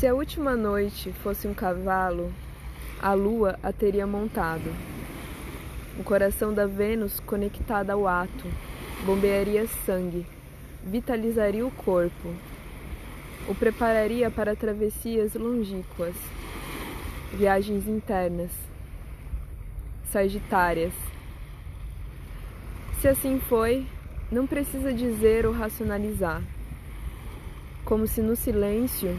Se a última noite fosse um cavalo, a lua a teria montado. O coração da Vênus, conectado ao ato, bombearia sangue, vitalizaria o corpo, o prepararia para travessias longínquas, viagens internas, sagitárias. Se assim foi, não precisa dizer ou racionalizar. Como se no silêncio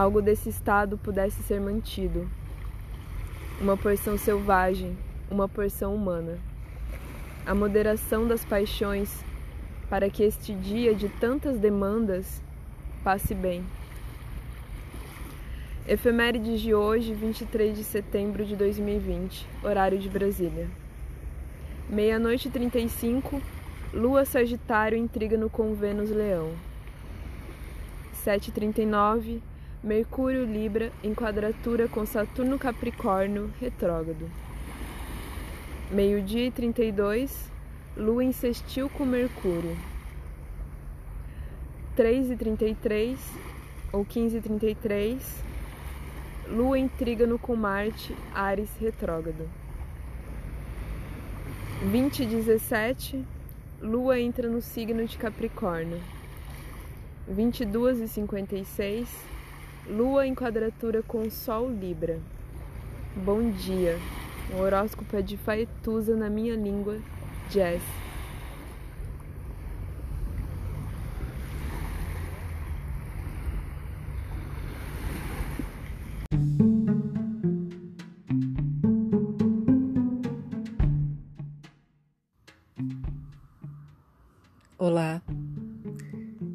algo desse estado pudesse ser mantido. Uma porção selvagem, uma porção humana. A moderação das paixões para que este dia de tantas demandas passe bem. Efemérides de hoje, 23 de setembro de 2020, horário de Brasília. Meia-noite e 35, Lua Sagitário intriga no com Vênus Leão. 7h39, Mercúrio Libra em quadratura com Saturno Capricórnio retrógrado. Meio-dia e 32, Lua em com Mercúrio. 3 e 33 ou 15 e 33, Lua em trígono com Marte, Ares retrógrado. 20 e 17, Lua entra no signo de Capricórnio. 22 e 56, Lua em quadratura com Sol Libra. Bom dia. O horóscopo é de Faetusa na minha língua, Jazz. Olá,